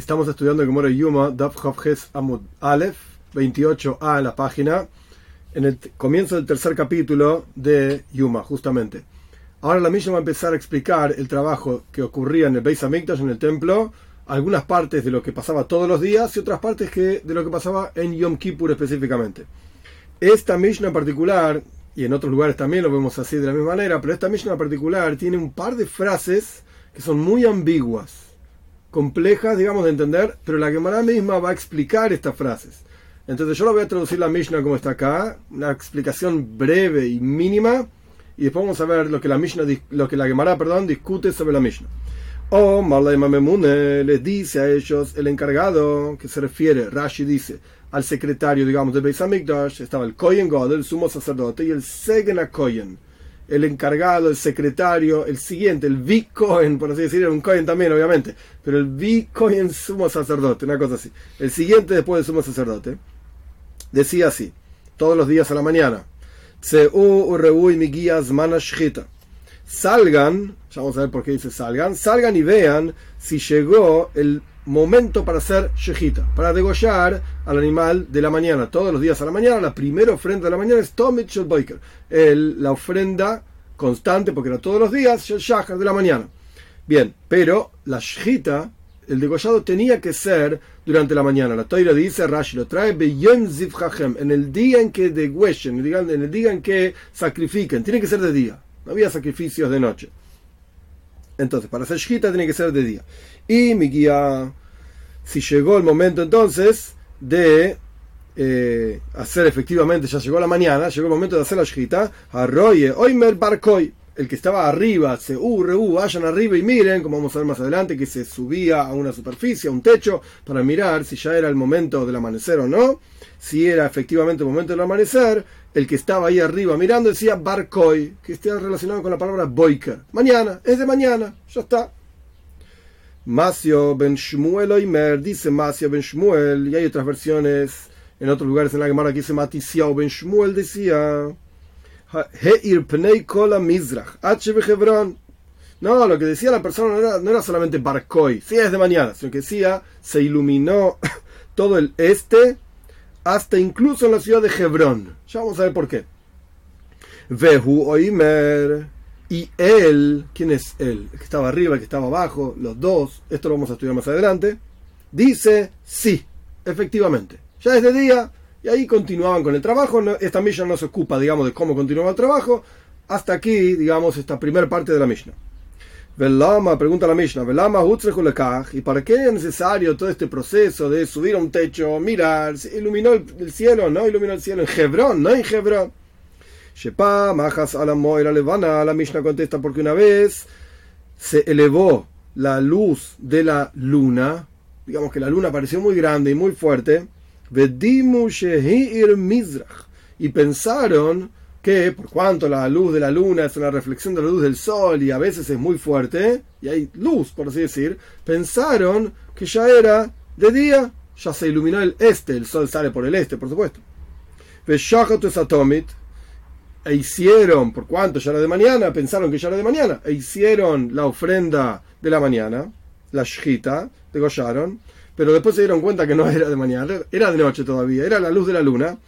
Estamos estudiando el Gemara Yuma, Daf Ches Amud Aleph, 28a en la página, en el comienzo del tercer capítulo de Yuma, justamente. Ahora la misma va a empezar a explicar el trabajo que ocurría en el Beis Hamikdash, en el templo, algunas partes de lo que pasaba todos los días y otras partes que, de lo que pasaba en Yom Kippur específicamente. Esta Mishnah en particular, y en otros lugares también lo vemos así de la misma manera, pero esta Mishnah en particular tiene un par de frases que son muy ambiguas complejas, digamos, de entender, pero la Gemara misma va a explicar estas frases. Entonces yo lo voy a traducir la Mishnah como está acá, una explicación breve y mínima, y después vamos a ver lo que la Mishnah, lo que la Gemara, perdón, discute sobre la Mishnah. O Marley Mamemune les dice a ellos el encargado, que se refiere, Rashi dice, al secretario, digamos, del Beis Hamikdash, estaba el Kohen God, el sumo sacerdote, y el Segena Kohen el encargado, el secretario, el siguiente, el V. Cohen, por así decirlo, un Cohen también, obviamente, pero el V. Cohen sumo sacerdote, una cosa así. El siguiente después del sumo sacerdote, decía así, todos los días a la mañana, Salgan, ya vamos a ver por qué dice salgan, salgan y vean si llegó el momento para hacer shejita, para degollar al animal de la mañana, todos los días a la mañana. La primera ofrenda de la mañana es Tomit el la ofrenda constante, porque era todos los días, el shahar de la mañana. Bien, pero la shejita, el degollado tenía que ser durante la mañana. La toira dice, Rashi lo trae, en el día en que degüellen, en el día en que sacrifiquen, tiene que ser de día, no había sacrificios de noche. Entonces, para hacer shita tiene que ser de día. Y mi guía, si llegó el momento entonces de eh, hacer efectivamente, ya llegó la mañana, llegó el momento de hacer la shita, arroye, oimer barcoy, el que estaba arriba, se uh, uh, vayan arriba y miren, como vamos a ver más adelante, que se subía a una superficie, a un techo, para mirar si ya era el momento del amanecer o no. Si era efectivamente el momento del amanecer, el que estaba ahí arriba mirando decía Barcoy, que está relacionado con la palabra Boiker. Mañana, es de mañana, ya está. Masio ben Shmuel Oimer, dice Masio ben Shmuel, y hay otras versiones en otros lugares en la Gemara que dice Matisiao ben Shmuel, decía Heir Pnei Kola Mizrach. Hebron. No, lo que decía la persona no era, no era solamente Barcoy, sí es de mañana, sino que decía se iluminó todo el este hasta incluso en la ciudad de Hebrón. Ya vamos a ver por qué. Vehu Oimer. Y él, ¿quién es él? El que estaba arriba, el que estaba abajo, los dos, esto lo vamos a estudiar más adelante, dice sí, efectivamente. Ya es de día y ahí continuaban con el trabajo. esta Mishnah no se ocupa, digamos, de cómo continuaba el trabajo. Hasta aquí, digamos, esta primera parte de la Mishnah. Velama, pregunta la Mishnah, Velama ¿y para qué es necesario todo este proceso de subir a un techo, mirar, iluminó el, cielo, no iluminó el cielo en Hebrón, no en Hebrón? Shepa, Majas a la Moira Levana, la Mishnah contesta porque una vez se elevó la luz de la luna, digamos que la luna pareció muy grande y muy fuerte, y pensaron que por cuanto la luz de la luna es una reflexión de la luz del sol y a veces es muy fuerte, y hay luz, por así decir, pensaron que ya era de día, ya se iluminó el este, el sol sale por el este, por supuesto. E hicieron, por cuanto ya era de mañana, pensaron que ya era de mañana, e hicieron la ofrenda de la mañana, la shita, degollaron, pero después se dieron cuenta que no era de mañana, era de noche todavía, era la luz de la luna,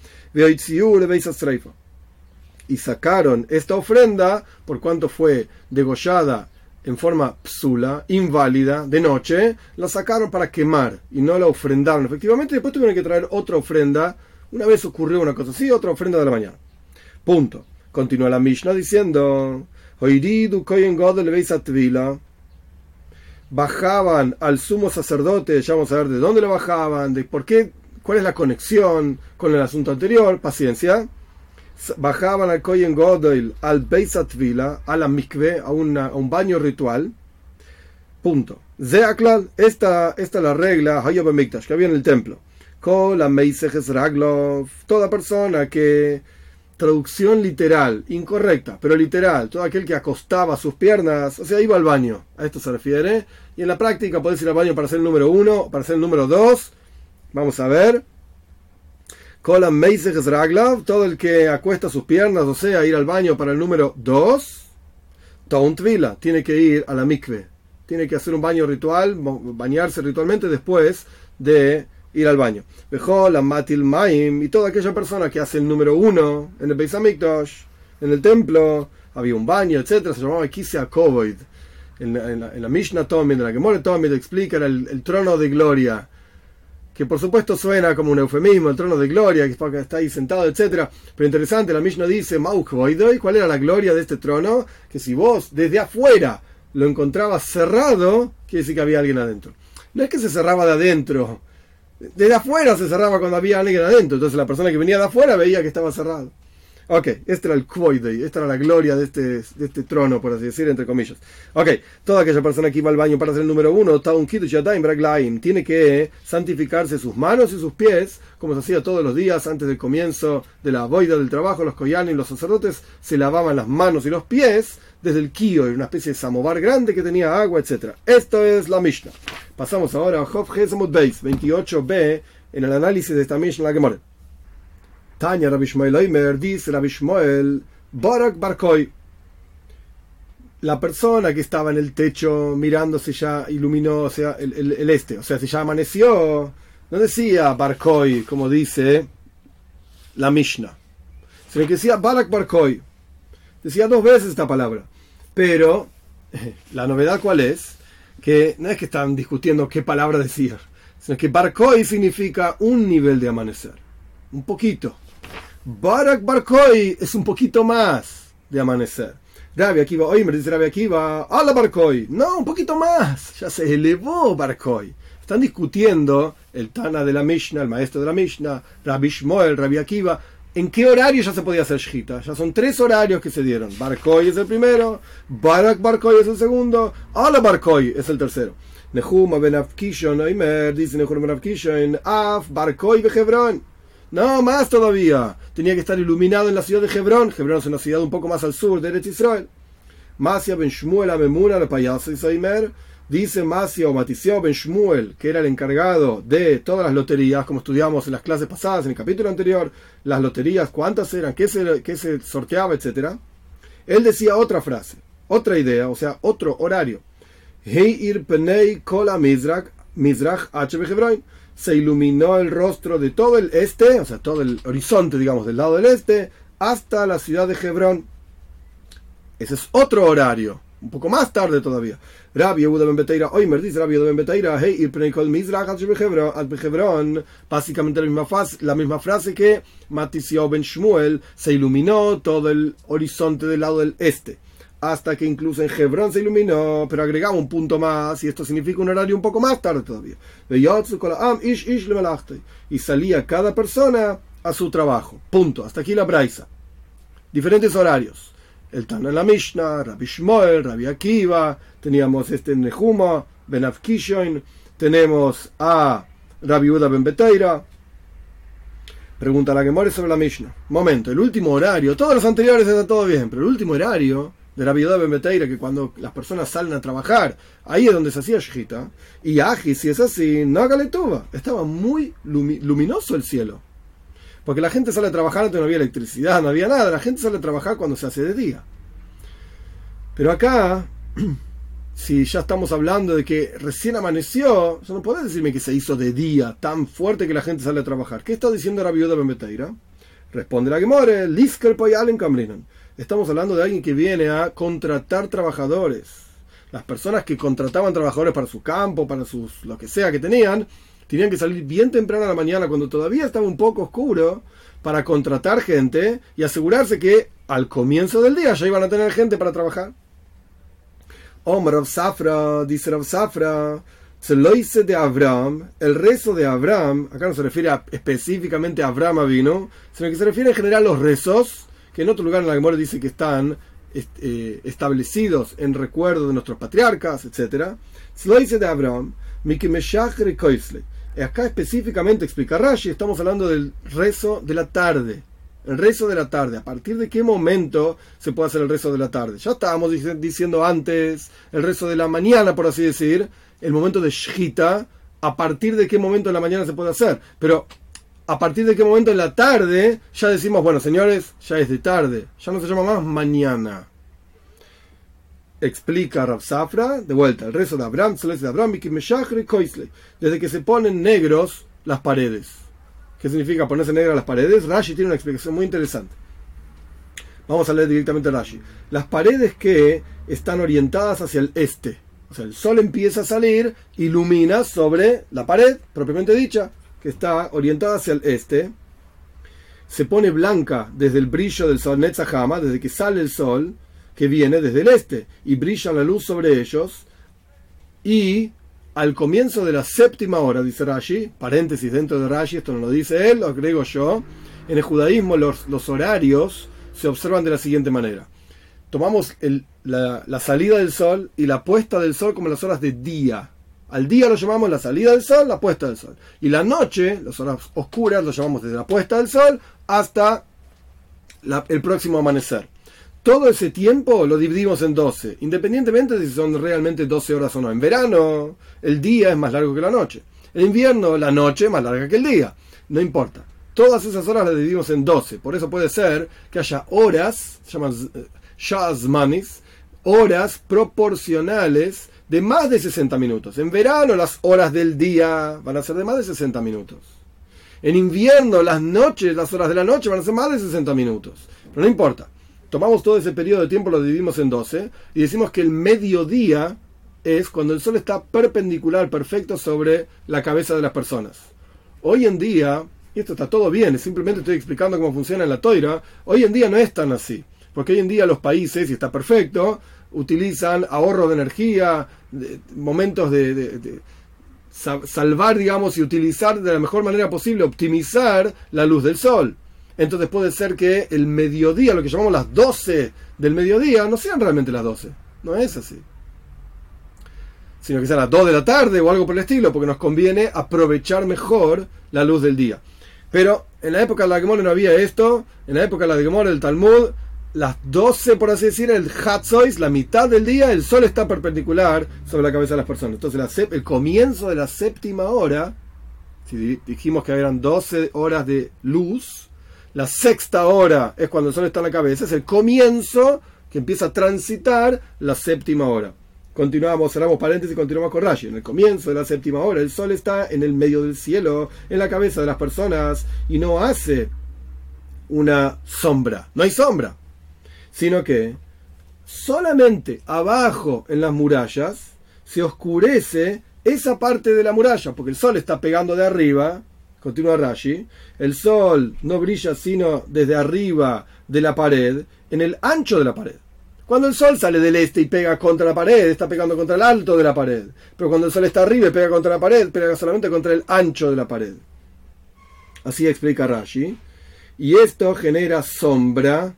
y sacaron esta ofrenda, por cuanto fue degollada en forma psula, inválida, de noche, la sacaron para quemar y no la ofrendaron efectivamente. Después tuvieron que traer otra ofrenda. Una vez ocurrió una cosa así, otra ofrenda de la mañana. Punto. Continúa la Mishnah diciendo: Bajaban al sumo sacerdote, ya vamos a ver de dónde lo bajaban, de por qué, cuál es la conexión con el asunto anterior. Paciencia bajaban al Kohen Godel al Beisatvila, a la mikve, a, a un baño ritual. Punto. Zeaklal, esta, esta es la regla, que había en el templo. Toda persona que, traducción literal, incorrecta, pero literal, todo aquel que acostaba sus piernas, o sea, iba al baño, a esto se refiere. Y en la práctica podés ir al baño para ser el número uno, para ser el número dos. Vamos a ver todo el que acuesta sus piernas, o sea, ir al baño para el número 2, Tauntvila, tiene que ir a la mikve. tiene que hacer un baño ritual, bañarse ritualmente después de ir al baño. Dejó la Matil Maim y toda aquella persona que hace el número uno en el Beis Hamikdash, en el templo, había un baño, etcétera, se llamaba Kisea Kovoid. En, en, la, Mishnah Tomid, en la Gemore Tomid, explica el, el trono de gloria que por supuesto suena como un eufemismo, el trono de gloria, que está ahí sentado, etc. Pero interesante, la Mishnah dice, ¿cuál era la gloria de este trono? Que si vos desde afuera lo encontrabas cerrado, quiere decir que había alguien adentro. No es que se cerraba de adentro, desde afuera se cerraba cuando había alguien adentro, entonces la persona que venía de afuera veía que estaba cerrado. Ok, este era el Kvoidei, esta era la gloria de este, de este trono, por así decir, entre comillas. Ok, toda aquella persona que iba al baño para hacer el número uno, tiene que santificarse sus manos y sus pies, como se hacía todos los días antes del comienzo de la boida del trabajo. Los koyanim, los sacerdotes, se lavaban las manos y los pies desde el kio, una especie de samovar grande que tenía agua, etc. Esto es la Mishnah. Pasamos ahora a Hof Beis, 28b, en el análisis de esta Mishnah, la que muere. Tanya Rabbi Shmuel Oimer dice Rabbi Shmuel Barak Barkoi. La persona que estaba en el techo mirándose ya iluminó o sea, el, el, el, este, o sea, si ya amaneció, no decía Barkoi, como dice la Mishnah, sino que decía Barak Barkoi. Decía dos veces esta palabra. Pero la novedad cuál es? Que no es que están discutiendo qué palabra decir, sino que Barkoi significa un nivel de amanecer, un poquito. Barak Barkoi es un poquito más de amanecer. Rabbi Akiva, hoy me dice Rabbi Akiva, ¡Hala Barkoi! No, un poquito más. Ya se elevó Barkoi. Están discutiendo el Tana de la Mishnah, el maestro de la Mishnah, Rabbi Shmuel, Rabbi Akiva, en qué horario ya se podía hacer Shita. Ya son tres horarios que se dieron. Barkoi es el primero, Barak Barkoi es el segundo, ¡Hala Barkoi es el tercero. Nehuma ben Afkishon, Oimer, dice Nehuma ben Afkishon, Af Barkoi Hebron. No, más todavía. Tenía que estar iluminado en la ciudad de Hebrón. Hebrón es una ciudad un poco más al sur de Eretz Israel. Masia ben Shmuel Amemuna, el payaso Isaimer, dice Masia o Matiseo ben Shmuel, que era el encargado de todas las loterías, como estudiamos en las clases pasadas, en el capítulo anterior, las loterías, cuántas eran, qué se, sorteaba, etc. Él decía otra frase, otra idea, o sea, otro horario. Heir penei kol mizrach, mizrach se iluminó el rostro de todo el este, o sea, todo el horizonte, digamos, del lado del este, hasta la ciudad de Hebrón. Ese es otro horario, un poco más tarde todavía. Rabbi Yehuda ben Beteira, Oimer dice Rabbi Yehuda ben Beteira, hey, ir prenikol mizrach al Hebrón, básicamente la misma, frase, la misma frase que Matisio ben Shmuel, se iluminó todo el horizonte del lado del este hasta que incluso en Hebrón se iluminó, pero agregamos un punto más, y esto significa un horario un poco más tarde todavía. Y salía cada persona a su trabajo. Punto. Hasta aquí la braisa. Diferentes horarios. El Tana la Mishnah, Rabbi Shmuel, Rabbi Akiva, teníamos este Nehuma, Ben Afkishon, tenemos a Rabbi Uda Ben Beteira. Pregunta la que muere sobre la Mishnah. Momento, el último horario, todos los anteriores está todo bien, pero el último horario de la viuda Bemeteira, que cuando las personas salen a trabajar, ahí es donde se hacía Shita, y Aji, si es así, no estaba muy luminoso el cielo. Porque la gente sale a trabajar antes no había electricidad, no había nada, la gente sale a trabajar cuando se hace de día. Pero acá, si ya estamos hablando de que recién amaneció, no podés decirme que se hizo de día tan fuerte que la gente sale a trabajar. ¿Qué está diciendo la viuda Bemeteira? Responde la que more, Lisker Poyalen Kamrinan Estamos hablando de alguien que viene a contratar trabajadores. Las personas que contrataban trabajadores para su campo, para sus lo que sea que tenían, tenían que salir bien temprano a la mañana cuando todavía estaba un poco oscuro para contratar gente y asegurarse que al comienzo del día ya iban a tener gente para trabajar. Omar of Safra, dice Rav Safra, se lo hice de Abraham, el rezo de Abraham, acá no se refiere específicamente a Abraham vino, sino que se refiere en general a los rezos que en otro lugar en la Gemora dice que están eh, establecidos en recuerdo de nuestros patriarcas, etc. lo dice de Abraham, Acá específicamente explica Rashi, estamos hablando del rezo de la tarde. El rezo de la tarde. ¿A partir de qué momento se puede hacer el rezo de la tarde? Ya estábamos diciendo antes el rezo de la mañana, por así decir, el momento de Shita. ¿A partir de qué momento de la mañana se puede hacer? Pero a partir de qué momento en la tarde ya decimos, bueno, señores, ya es de tarde, ya no se llama más mañana. Explica Rav de vuelta, el rezo de Abraham, de Abraham, desde que se ponen negros las paredes. ¿Qué significa ponerse negras las paredes? Rashi tiene una explicación muy interesante. Vamos a leer directamente Rashi. Las paredes que están orientadas hacia el este. O sea, el sol empieza a salir, ilumina sobre la pared, propiamente dicha, que está orientada hacia el este. Se pone blanca desde el brillo del sol Netzahama, desde que sale el sol, que viene desde el este, y brilla la luz sobre ellos. Y al comienzo de la séptima hora, dice Rashi, paréntesis dentro de Rashi, esto no lo dice él, lo agrego yo, en el judaísmo los, los horarios se observan de la siguiente manera. Tomamos la, la, salida del sol y la puesta del sol como las horas de día. Al día lo llamamos la salida del sol, la puesta del sol. Y la noche, las horas oscuras, lo llamamos desde la puesta del sol hasta el próximo amanecer. Todo ese tiempo lo dividimos en 12, independientemente de si son realmente 12 horas o no. En verano, el día es más largo que la noche. En invierno, la noche es más larga que el día. No importa. Todas esas horas las dividimos en 12. Por eso puede ser que haya horas, se llaman eh, shazmanis, horas proporcionales de más de 60 minutos. En verano, las horas del día van a ser de más de 60 minutos. En invierno, las noches, las horas de la noche van a ser más de 60 minutos. Pero no importa tomamos todo ese periodo de tiempo, lo dividimos en 12 y decimos que el mediodía es cuando el sol está perpendicular, perfecto sobre la cabeza de las personas. Hoy en día, y esto está todo bien, simplemente estoy explicando cómo funciona la toira, hoy en día no es tan así, porque hoy en día los países, y está perfecto, utilizan ahorro de energía, momentos de salvar, digamos, y utilizar de la mejor manera posible, optimizar la luz del sol. Entonces puede ser que el mediodía, lo que llamamos las 12 del mediodía, no sean realmente las 12. No es así. Sino que sean las 2 de la tarde o algo por el estilo, porque nos conviene aprovechar mejor la luz del día. Pero en la época de la Gemora no había esto. En la época de la Gemora del Talmud, las 12, por así decir, el Hatzois, la mitad del día, el sol está perpendicular sobre la cabeza de las personas. Entonces el comienzo de la séptima hora, si dijimos que eran 12 horas de luz, la sexta hora es cuando el sol está en la cabeza, es el comienzo que empieza a transitar la séptima hora. Continuamos, cerramos paréntesis y continuamos con Rashi. En el comienzo de la séptima hora, el sol está en el medio del cielo, en la cabeza de las personas, y no hace una sombra. No hay sombra. Sino que solamente abajo en las murallas se oscurece esa parte de la muralla, porque el sol está pegando de arriba continúa Rashi, el sol no brilla sino desde arriba de la pared, en el ancho de la pared. Cuando el sol sale del este y pega contra la pared, está pegando contra el alto de la pared. Pero cuando el sol está arriba y pega contra la pared, pega solamente contra el ancho de la pared. Así explica Rashi. Y esto genera sombra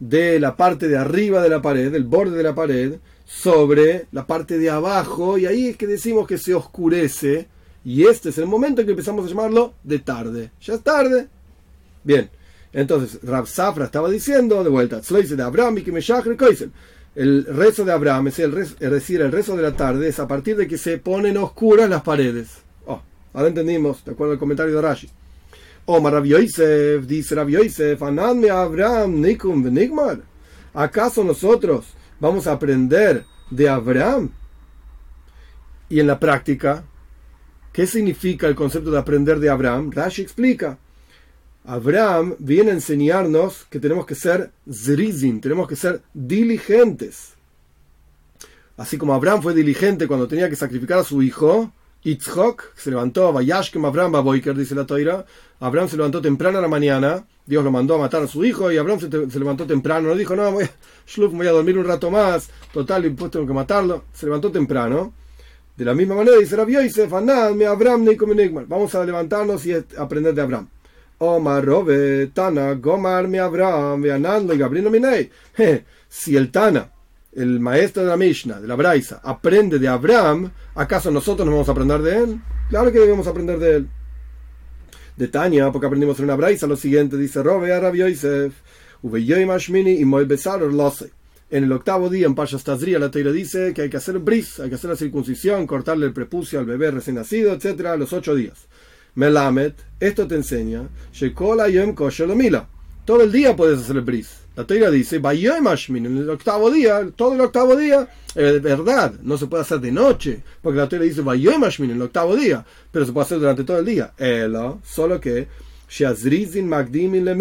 de la parte de arriba de la pared, del borde de la pared, sobre la parte de abajo. Y ahí es que decimos que se oscurece y este es el momento en que empezamos a llamarlo de tarde. Ya es tarde. Bien, entonces Rab Safra estaba diciendo de vuelta, de Abraham y el rezo de Abraham, es, el es decir, el rezo de la tarde, es a partir de que se ponen oscuras las paredes. Oh, ahora entendimos, de acuerdo al comentario de Rashi. Oh, Rabbi Yosef, dice Rabbi Yosef, Anadme Abraham, Nikum, Nigmar. ¿Acaso nosotros vamos a aprender de Abraham? Y en la práctica, ¿Qué significa el concepto de aprender de Abraham? Rashi explica. Abraham viene a enseñarnos que tenemos que ser zrizim, tenemos que ser diligentes. Así como Abraham fue diligente cuando tenía que sacrificar a su hijo, Itzhok, se levantó, Vayashkem Abraham Baboiker, dice la Toira. Abraham se levantó temprano a la mañana, Dios lo mandó a matar a su hijo y Abraham se, levantó temprano, no dijo, no, voy, a dormir un rato más, total, pues tengo que matarlo. Se levantó temprano de la misma manera dice Rabbi Yosef, me Abraham Vamos a levantarnos y aprender de Abraham. Omar Robe, Tana, Gomar me Abraham, y Gabriel Minei. Si el Tana, el maestro de la Mishnah, de la Braisa, aprende de Abraham, ¿acaso nosotros no vamos a aprender de él? Claro que debemos aprender de él. De Tania, porque aprendimos en una Braisa lo siguiente, dice Robe a Rabbi Yosef, Uveyoy Mashmini y Moy Besar. En el octavo día, en Payas Tazria, la Teira dice que hay que hacer bris, hay que hacer la circuncisión, cortarle el prepucio al bebé recién nacido, etc., a los ocho días. Melamet, esto te enseña, Shekola Yom Mila. Todo el día puedes hacer bris. La Torah dice, en el octavo día, todo el octavo día, es verdad, no se puede hacer de noche, porque la Torah dice, en el octavo día, pero se puede hacer durante todo el día. Elo, solo que, le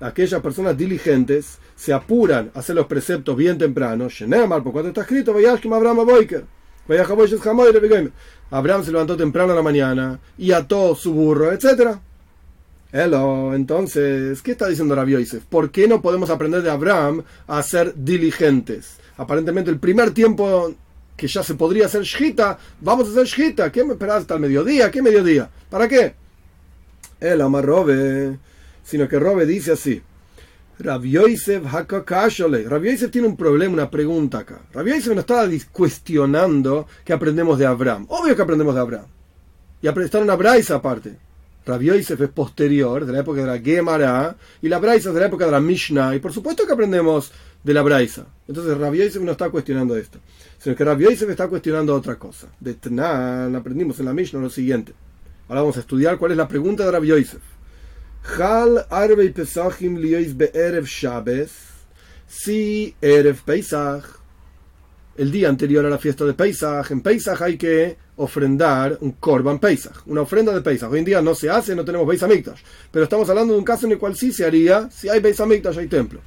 aquellas personas diligentes se apuran a hacer los preceptos bien temprano, por cuando está escrito, Abraham Abraham se levantó temprano a la mañana y ató su burro, etcétera Hello, entonces, ¿qué está diciendo Rabbi Yosef? ¿Por qué no podemos aprender de Abraham a ser diligentes? Aparentemente, el primer tiempo que ya se podría hacer shita, vamos a hacer shita. ¿Qué me esperas hasta el mediodía? ¿Qué mediodía? ¿Para qué? El ama Robe, sino que Robe dice así. Rabbi Yosef Rabbi Yosef tiene un problema, una pregunta acá. Rabbi Yosef nos está cuestionando que aprendemos de Abraham. Obvio que aprendemos de Abraham. Y está una braisa aparte. Rabbi Yosef es posterior, de la época de la Gemara, y la Braisa es de la época de la Mishnah, y por supuesto que aprendemos de la Braisa. Entonces Rabbi Yosef no está cuestionando esto, sino que Rabbi Yosef está cuestionando otra cosa. De Tnan aprendimos en la Mishnah lo siguiente. Ahora vamos a estudiar cuál es la pregunta de Rabbi Yosef. Hal Arbei Pesachim Liois Be'erev Shabbos, si Erev Pesach, el día anterior a la fiesta de Pesach, en Pesach hay que ofrendar un Korban Pesach, una ofrenda de Pesach. Hoy en día no se hace, no tenemos Beis pero estamos hablando de un caso en el cual sí se haría, si hay Beis hay templo.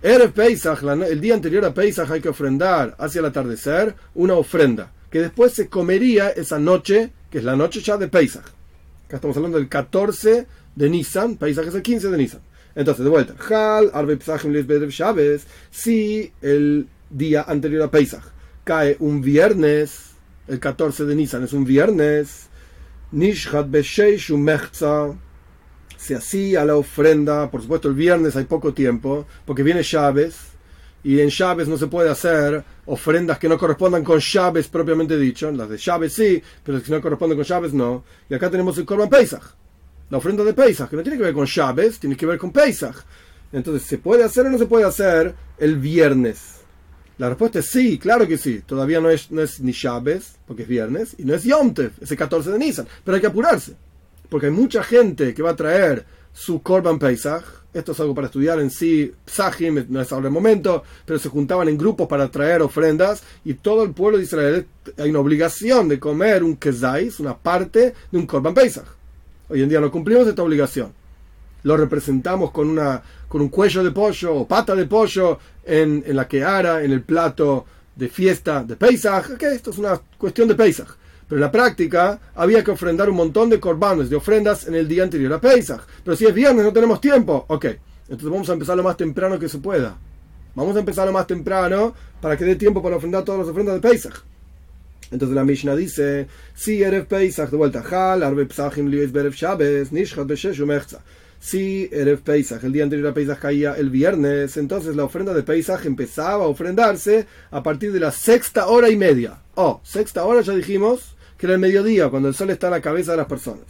Erev Pesach, el día anterior a Pesach hay que ofrendar hacia el atardecer una ofrenda, que después se comería esa noche, que es la noche ya de Pesach. Acá estamos hablando del 14 de Nisan, Pesach es el 15 de Nisan. Entonces, de vuelta, Hal, Arbe Shabbos, si el día anterior a Pesach cae un viernes, el 14 de Nisan es un viernes, Nishhat Besheish Mechza, se hacía la ofrenda, por supuesto el viernes hay poco tiempo, porque viene Chávez, y en Chávez no se puede hacer ofrendas que no correspondan con Chávez propiamente dicho, las de Chávez sí, pero que no corresponden con Chávez no. Y acá tenemos el Korban Pesach, la ofrenda de Pesach, que no tiene que ver con Chávez, tiene que ver con Pesach. Entonces, ¿se puede hacer o no se puede hacer el viernes? La respuesta es sí, claro que sí. Todavía no es, no es ni Shabes, porque es viernes, y no es Yom es el 14 de Nisan. Pero hay que apurarse, porque hay mucha gente que va a traer su Korban Pesach. Esto es algo para estudiar en sí, Psahim, no es ahora el momento, pero se juntaban en grupos para traer ofrendas y todo el pueblo de Israel hay una obligación de comer un kezais, una parte de un Korban Pesach. Hoy en día no cumplimos esta obligación lo representamos con, una, con un cuello de pollo o pata de pollo en, en la queara, en el plato de fiesta de Pesach, que esto es una cuestión de Pesach. Pero en la práctica había que ofrendar un montón de corbanos, de ofrendas en el día anterior a Pesach. Pero si es viernes no tenemos tiempo, ok. Entonces vamos a empezar lo más temprano que se pueda. Vamos a empezar lo más temprano para que dé tiempo para ofrendar todas las ofrendas de Pesach. Entonces la Mishnah dice, si Erev Pesach, de vuelta, Hal, Arbe Pesachim, Lies Berev Shabbos, Nishchat Beshesh Umechza si Erev Pesach, el día anterior a Pesach caía el viernes, entonces la ofrenda de Pesach empezaba a ofrendarse a partir de la sexta hora y media. Oh, sexta hora ya dijimos que era el mediodía, cuando el sol está en la cabeza de las personas.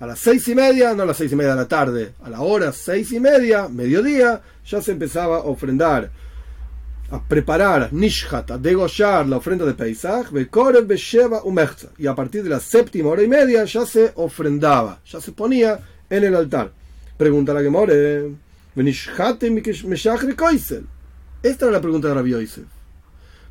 A las seis y media, no a las seis y media de la tarde, a la hora seis y media, mediodía, ya se empezaba a ofrendar, a preparar, nishhat, a degollar la ofrenda de Pesach, y a partir de la séptima hora y media ya se ofrendaba, ya se ponía en el altar. Pregunta la Gemore. Esta es la pregunta de Rabbi Yosef.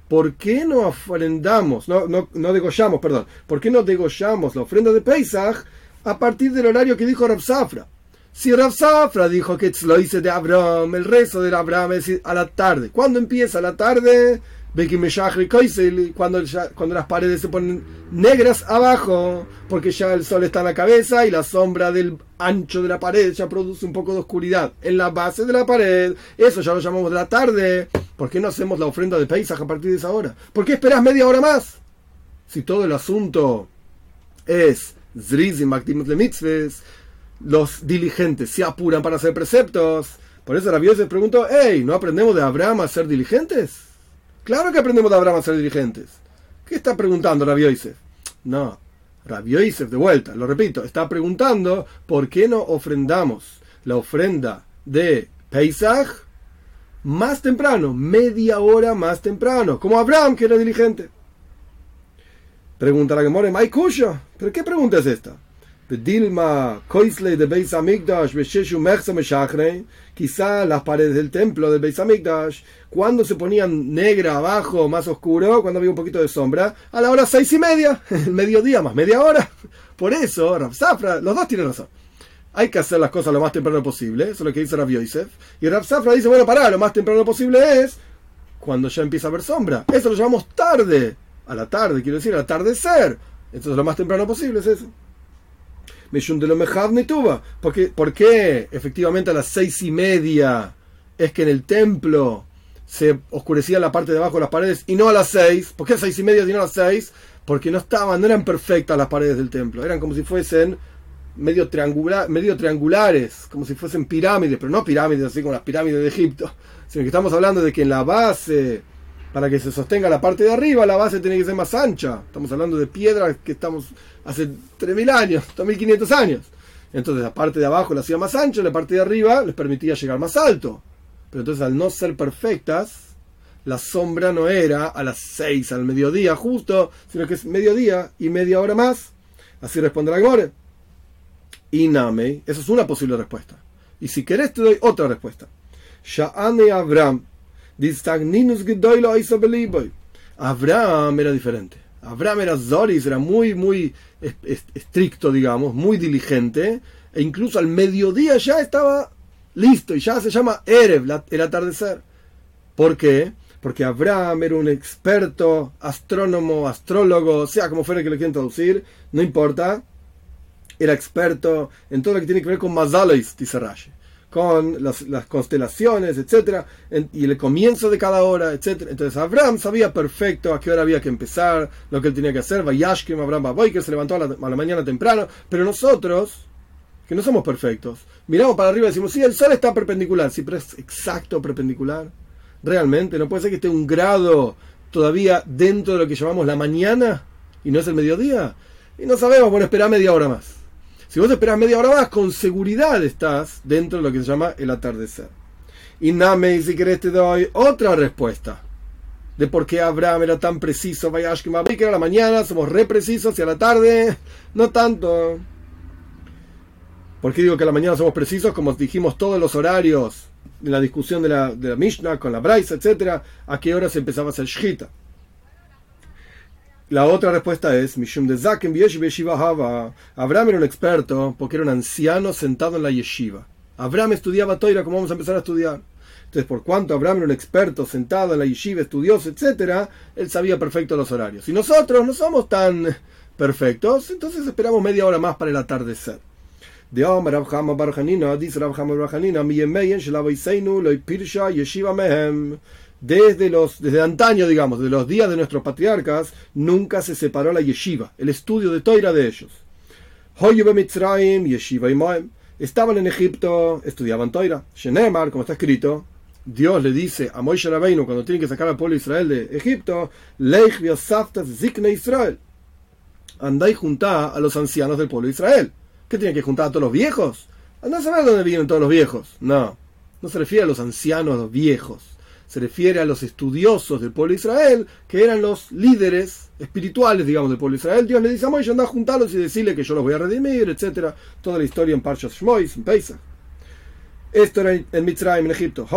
¿Por qué no ofrendamos, no, no, no degollamos, perdón, por qué no degollamos la ofrenda de Pesach a partir del horario que dijo Rab Safra? Si Rab Safra dijo que lo hice de Abraham, el rezo de Abraham es a la tarde. ¿Cuándo empieza la tarde? cuando, cuando las paredes se ponen negras abajo, porque ya el sol está en la cabeza y la sombra del ancho de la pared ya produce un poco de oscuridad en la base de la pared. Eso ya lo llamamos de la tarde. ¿Por qué no hacemos la ofrenda de paisaje a partir de esa hora? ¿Por qué esperas media hora más? Si todo el asunto es Zrizim mitzvahs, los diligentes se apuran para hacer preceptos. Por eso Rabbi se preguntó, hey, ¿no aprendemos de Abraham a ser diligentes? Claro que aprendemos de Abraham a ser dirigentes. ¿Qué está preguntando Rabbi Yosef? No, Rabbi Yosef, de vuelta, lo repito, está preguntando por qué no ofrendamos la ofrenda de Pesach más temprano, media hora más temprano, como Abraham que era diligente. Pregunta la Gemore, ¿pero qué pregunta es esta? Dilma, Koisle de Beis Amigdash, Besheshu quizá las paredes del templo del Beis Amigdash, cuando se ponían negra abajo, más oscuro, cuando había un poquito de sombra, a la hora seis y media, el mediodía más media hora. Por eso, Rav Safra, los dos tienen razón. Hay que hacer las cosas lo más temprano posible, eso es lo que dice Rav Yosef. Y Rav Safra dice, bueno, pará, lo más temprano posible es cuando ya empieza a haber sombra. Eso lo llamamos tarde. A la tarde, quiero decir, al atardecer. Entonces lo más temprano posible es eso. de lo ni tuba. Porque, ¿Por qué efectivamente a las seis y media es que en el templo se oscurecía la parte de abajo de las paredes y no a las seis? ¿Por qué a las seis y media y no a las seis? Porque no estaban, no eran perfectas las paredes del templo, eran como si fuesen medio, triangular, medio triangulares, como si fuesen pirámides, pero no pirámides así como las pirámides de Egipto, sino que estamos hablando de que en la base, para que se sostenga la parte de arriba, la base tiene que ser más ancha. Estamos hablando de piedras que estamos hace 3.000 años, 2.500 años. Entonces la parte de abajo la hacía más ancha, la parte de arriba les permitía llegar más alto. Pero entonces al no ser perfectas, la sombra no era a las 6 al mediodía justo, sino que es mediodía y media hora más. Así responde la Gore. Iname, esa es una posible respuesta. Y si querés te doy otra respuesta. Sha'ane Abraham. Abraham era diferente. Abraham era Zoris, era muy, muy estricto, digamos, muy diligente. E incluso al mediodía ya estaba listo y ya se llama Erev, el atardecer. ¿Por qué? Porque Abraham era un experto, astrónomo, astrólogo, sea como fuera que lo quieran traducir, no importa. Era experto en todo lo que tiene que ver con Mazalois, dice Rashi con las, constelaciones, etcétera, y el comienzo de cada hora, etcétera. Entonces Abraham sabía perfecto a qué hora había que empezar, lo que él tenía que hacer. Vayashkim Abraham que se levantó a la, a la, mañana temprano, pero nosotros, que no somos perfectos, miramos para arriba y decimos, sí, el sol está perpendicular, sí, pero es exacto perpendicular. Realmente, no puede ser que esté un grado todavía dentro de lo que llamamos la mañana y no es el mediodía. Y no sabemos, bueno, esperar media hora más. Si vos esperas media hora más, con seguridad estás dentro de lo que se llama el atardecer. Y Name, si querés, te doy otra respuesta de por qué Abraham era tan preciso. Vaya, que a la mañana somos re precisos y a la tarde no tanto. ¿Por qué digo que a la mañana somos precisos? Como dijimos todos los horarios en la discusión de la, de la Mishnah con la Braisa, etc. ¿A qué hora se empezaba a hacer Shita? La otra respuesta es, Mishum de Zaken Hava. Abraham era un experto porque era un anciano sentado en la yeshiva. Abraham estudiaba Toira como vamos a empezar a estudiar. Entonces, por cuanto Abraham era un experto sentado en la yeshiva, estudioso, etc., él sabía perfecto los horarios. Y nosotros no somos tan perfectos, entonces esperamos media hora más para el atardecer. De Omar Barjanina, dice Barjanina, mi yemeyen shelavoiseinu loy pirsha yeshiva mehem desde los desde antaño, digamos, de los días de nuestros patriarcas, nunca se separó la yeshiva, el estudio de Toira de ellos. Estaban en Egipto, estudiaban Toira. Shenemar, como está escrito, Dios le dice a Moishe Rabbeinu cuando tiene que sacar al pueblo de Israel de Egipto, Leich zikne Israel. Andá y juntá a los ancianos del pueblo de Israel. ¿Qué tiene que juntar a todos los viejos? Andá a saber dónde vienen todos los viejos. No, no se refiere a los ancianos los viejos se refiere a los estudiosos del pueblo de Israel, que eran los líderes espirituales, digamos, del pueblo de Israel. Dios le dice a Moisés, anda a juntarlos y decirle que yo los voy a redimir, etc. Toda la historia en Parshas Shmois, en Pesach. Esto era en Mitzrayim, en Egipto.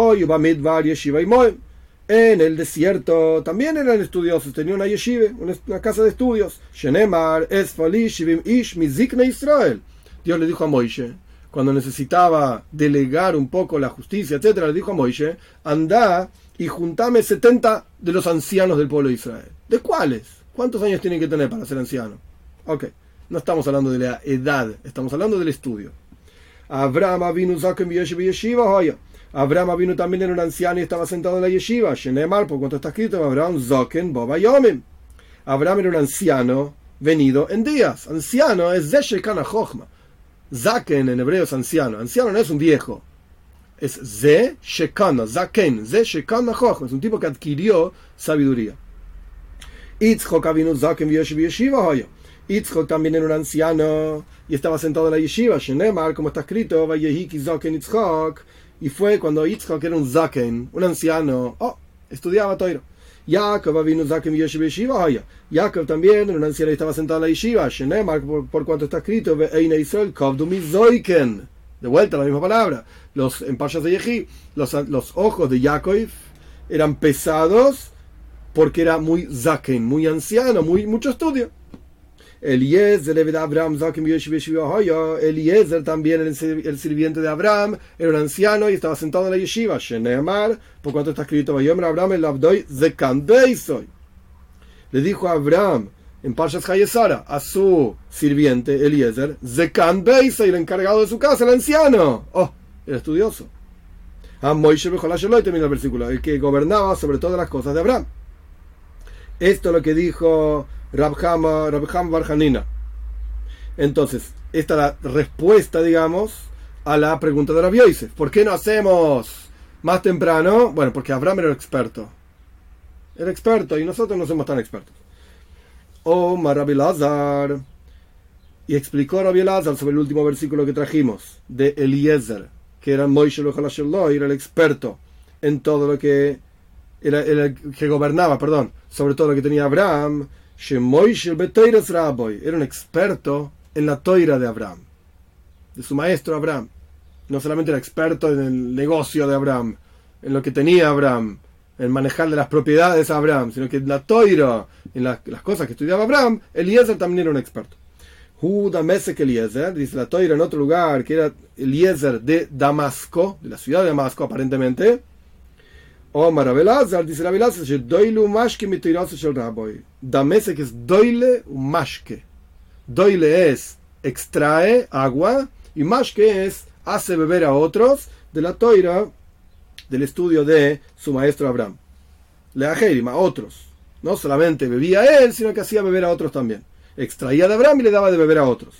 En el desierto también eran estudiosos, tenían una yeshiva, una, casa de estudios. Shenemar, Ish, Israel. Dios le dijo a Moisés, cuando necesitaba delegar un poco la justicia, etc., le dijo a Moisés, anda y juntame 70 de los ancianos del pueblo de Israel. ¿De cuáles? ¿Cuántos años tienen que tener para ser anciano? Ok, no estamos hablando de la edad, estamos hablando del estudio. Abraham vino Abraham vino también era un anciano y estaba sentado en la yeshiva. Shenemar, por cuanto está escrito, Abraham Zoken Boba Abraham era un anciano venido en días. Anciano es Zeshekana Jochma. Zaken en hebreo es anciano. Anciano no es un viejo es Ze Shekana, Zaken, Ze Shekana es un tipo que adquirió sabiduría. Itzchok Avinu Zaken Yeshiva Hoya. Itzchok también era un anciano y estaba sentado en la yeshiva, Shenemar, como está escrito, Vayehiki Zaken Itzchok. Y fue cuando Itzchok era un Zaken, un anciano, oh, estudiaba Toiro. Jacob vino Zakem Yeshiva Jacob también era un anciano y estaba sentado en la Yeshiva. Shenemar, por, por cuanto está escrito, Eine Israel Kovdumi Zoiken. De vuelta la misma palabra. Los, en de Yehi, los, los ojos de Jacob eran pesados porque era muy Zaken, muy anciano, muy, mucho estudio. Eliezer, Abraham, Eliezer también, el, el sirviente de Abraham, era un anciano y estaba sentado en la yeshiva. Shenemar, por cuanto está escrito, Abraham el Abdoi Le dijo a Abraham, en Parshas Hayesara, a su sirviente Eliezer, Zekan Beisoy, el encargado de su casa, el anciano. Oh, era estudioso. A Moishe y termina el versículo, el que gobernaba sobre todas las cosas de Abraham. Esto es lo que dijo Rabham, Rabham Barjanina. Entonces, esta es la respuesta, digamos, a la pregunta de Rabbi Yosef. ¿Por qué no hacemos más temprano? Bueno, porque Abraham era experto. Era experto y nosotros no somos tan expertos. Oh, Rabbi Lazar. Y explicó Rabbi Lazar sobre el último versículo que trajimos de Eliezer, que era Moishe era el experto en todo lo que era, era el que gobernaba, perdón, sobre todo lo que tenía Abraham era un experto en la toira de Abraham, de su maestro Abraham. No solamente era experto en el negocio de Abraham, en lo que tenía Abraham, en manejar de las propiedades de Abraham, sino que en la toira, en las cosas que estudiaba Abraham, Eliezer también era un experto. Juda Mesek Eliezer, dice la toira en otro lugar, que era Eliezer de Damasco, de la ciudad de Damasco aparentemente, Omar Abelazar, dice Abelazar, doile mashke shel raboy. Damese que es doile mashke. Doile es extrae agua y mashke es hace beber a otros de la toira del estudio de su maestro Abraham. Le a otros. No solamente bebía él, sino que hacía beber a otros también. Extraía de Abraham y le daba de beber a otros.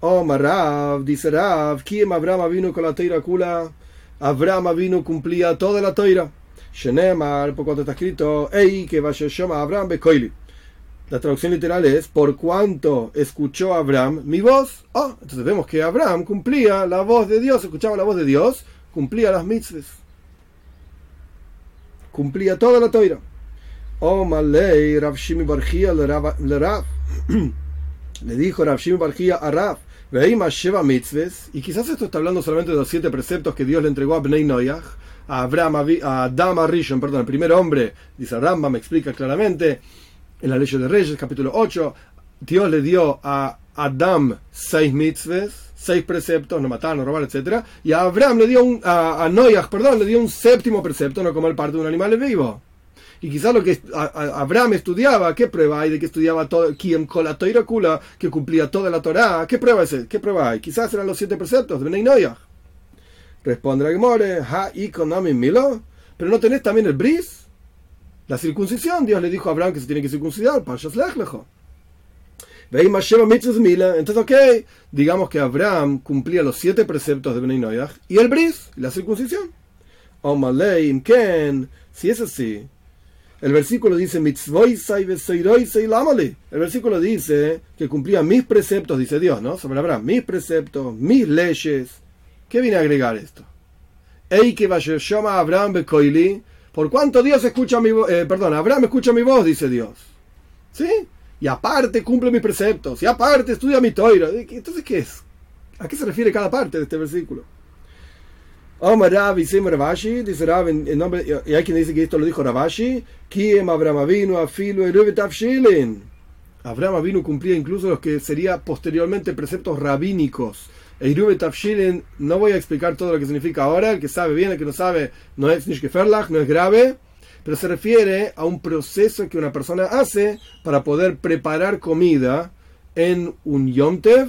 Omar Rav, dice Rav, ¿quién Abraham vino con la toira kula? Abraham vino cumplía toda la toira. Shenemar, por cuanto está escrito, Ei, que vaya Abraham Bekoili. La traducción literal es, por cuanto escuchó Abraham mi voz. Oh, entonces vemos que Abraham cumplía la voz de Dios, escuchaba la voz de Dios, cumplía las mitzvahs. Cumplía toda la toira. Oh, malei, Rav Shimi Barjia le Rav. Le dijo Rav Shimi Barjia a Rav, Veima lleva mitzvahs, y quizás esto está hablando solamente de los siete preceptos que Dios le entregó a Bnei Noyach, a Abraham, a Adam Arishon, perdón, el primer hombre, dice Ramba, me explica claramente, en la ley de Reyes, capítulo 8, Dios le dio a Adam seis mitzvahs, seis preceptos, no matar, no robar, etc. Y a Abraham le dio un, a, a perdón, le dio un séptimo precepto, no comer parte de un animal vivo. Y quizás lo que Abraham estudiaba, ¿qué prueba hay de que estudiaba todo, quien con la que cumplía toda la Torah? ¿Qué prueba es? ¿Qué prueba hay? Quizás eran los siete preceptos de Benay Noyach. Responde Gemore, ha economy milo, pero no tenés también el bris, la circuncisión. Dios le dijo a Abraham que se tiene que circuncidar, lechlejo. Entonces, ok, digamos que Abraham cumplía los siete preceptos de Benay Noyach y el bris, la circuncisión. Si es así, el versículo dice, el versículo dice que cumplía mis preceptos, dice Dios, ¿no? Sobre Abraham, mis preceptos, mis leyes, ¿Qué viene a agregar esto? Que llama Abraham. Por cuánto Dios escucha mi voz, eh, perdón, Abraham escucha mi voz, dice Dios. ¿Sí? Y aparte cumple mis preceptos, y aparte estudia mi toira. Entonces, ¿qué es? ¿A qué se refiere cada parte de este versículo? Omar Rav y Ravashi, dice Rav en, nombre, y hay quien dice que esto lo dijo Ravashi, Kiem Abraham vino a filo y Abraham vino cumplía incluso los que sería posteriormente preceptos rabínicos no voy a explicar todo lo que significa ahora, el que sabe bien, el que no sabe, no es Nishkeferlach, no es grave, pero se refiere a un proceso que una persona hace para poder preparar comida en un Yomtev,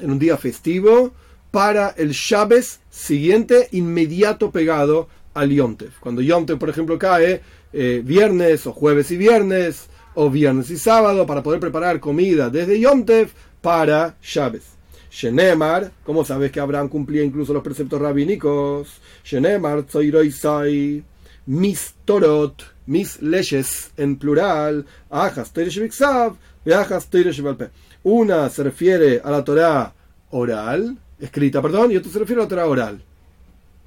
en un día festivo, para el Shabbos siguiente, inmediato pegado al Yomtev. Cuando Yomtev, por ejemplo, cae eh, viernes o jueves y viernes, o viernes y sábado, para poder preparar comida desde Yomtev para Shabbos. Shenemar, ¿cómo sabes que Abraham cumplía incluso los preceptos rabínicos? Shenemar, Tzoiroisai, mis torot, mis leyes en plural, Una se refiere a la Torah oral, escrita, perdón, y otra se refiere a la Torah oral.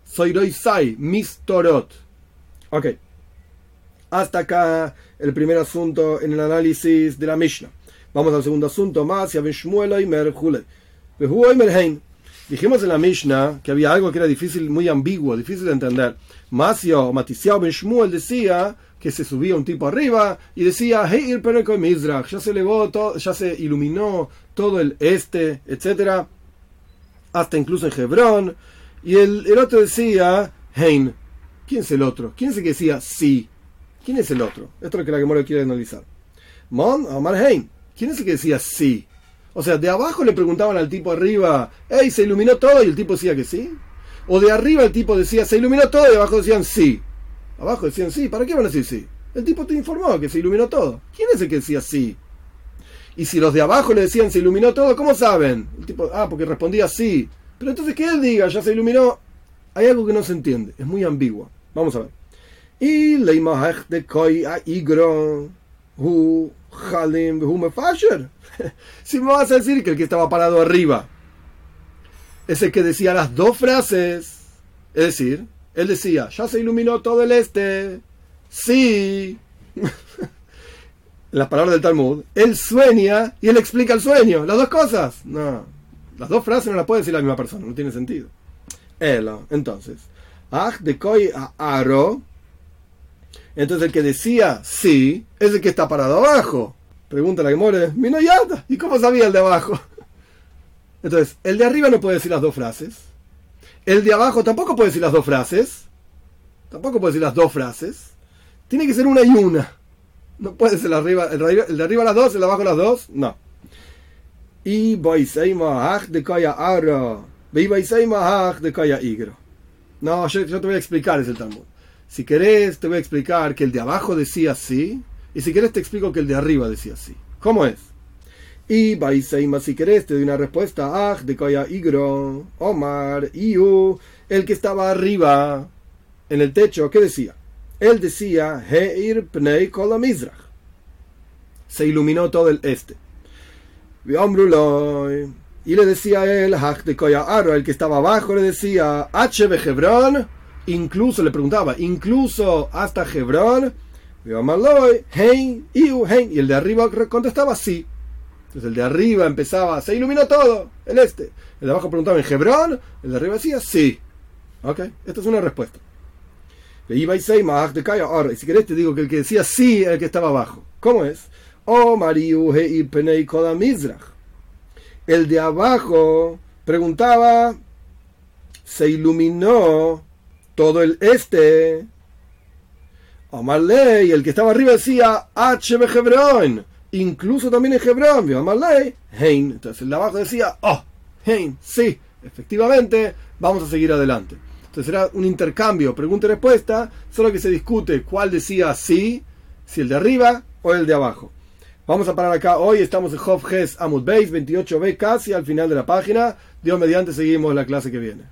Soiroisai, mis torot. Ok. Hasta acá el primer asunto en el análisis de la Mishnah. Vamos al segundo asunto más. Dijimos en la Mishnah que había algo que era difícil, muy ambiguo, difícil de entender. Masio Matisiao Ben Shmuel decía que se subía un tipo arriba y decía, hey, ya se elevó, todo, ya se iluminó todo el este, etcétera, hasta incluso en Hebrón. Y el, el otro decía, Hein. ¿Quién es el otro? ¿Quién es el que decía sí? ¿Quién es el otro? Esto es lo que la Gemora quiere analizar. Mon Omar Hein. ¿Quién es el que decía sí? O sea, de abajo le preguntaban al tipo arriba, hey, ¿se iluminó todo? Y el tipo decía que sí. O de arriba el tipo decía, se iluminó todo y abajo decían sí. Abajo decían sí, ¿para qué van a decir sí? El tipo te informó que se iluminó todo. ¿Quién es el que decía sí? Y si los de abajo le decían se iluminó todo, ¿cómo saben? El tipo, ah, porque respondía sí. Pero entonces que él diga, ya se iluminó, hay algo que no se entiende, es muy ambiguo. Vamos a ver. Y de koi a igro, hu halim, hu. Si me vas a decir que el que estaba parado arriba es el que decía las dos frases, es decir, él decía, ya se iluminó todo el este, sí. las palabras del Talmud, él sueña y él explica el sueño, las dos cosas. No, las dos frases no las puede decir la misma persona, no tiene sentido. Entonces, Aj de Koi a Aro. Entonces el que decía sí es el que está parado abajo. Pregunta la que muere, Minoyata, ¿y cómo sabía el de abajo? Entonces, el de arriba no puede decir las dos frases. El de abajo tampoco puede decir las dos frases. Tampoco puede decir las dos frases. Tiene que ser una y una. No puede ser el, arriba, el, de arriba las dos, el de abajo las dos. No. Y de de No, yo, te voy a explicar, es el Talmud. Si querés, te voy a explicar que el de abajo decía sí, y si querés, te explico que el de arriba decía sí. ¿Cómo es? Y Baiseima, si querés, te doy una respuesta. Ah, de Kaya Igro, Omar, Iu, el que estaba arriba, en el techo, ¿qué decía? Él decía, Heir Pnei Kolamizrach. Se iluminó todo el este. Y le decía él, el que estaba abajo, le decía, H Hebrón, incluso le preguntaba, incluso hasta Hebrón, y el de arriba contestaba sí. Entonces el de arriba empezaba, se iluminó todo, el este. El de abajo preguntaba, ¿en Hebrón? El de arriba decía sí. Ok, esta es una respuesta. Y si querés te digo que el que decía sí era el que estaba abajo. ¿Cómo es? O Mizrach el de abajo preguntaba, se iluminó todo el este. Amarley, el que estaba arriba decía, H Hebrón, incluso también en Hebrón, Amarley, Hein. Entonces el de abajo decía, oh, Hein, sí, efectivamente, vamos a seguir adelante. Entonces era un intercambio, pregunta y respuesta, solo que se discute cuál decía sí, si el de arriba o el de abajo. Vamos a parar acá. Hoy estamos en Hof Ges Amud Base 28b, casi al final de la página. Dios mediante, seguimos la clase que viene.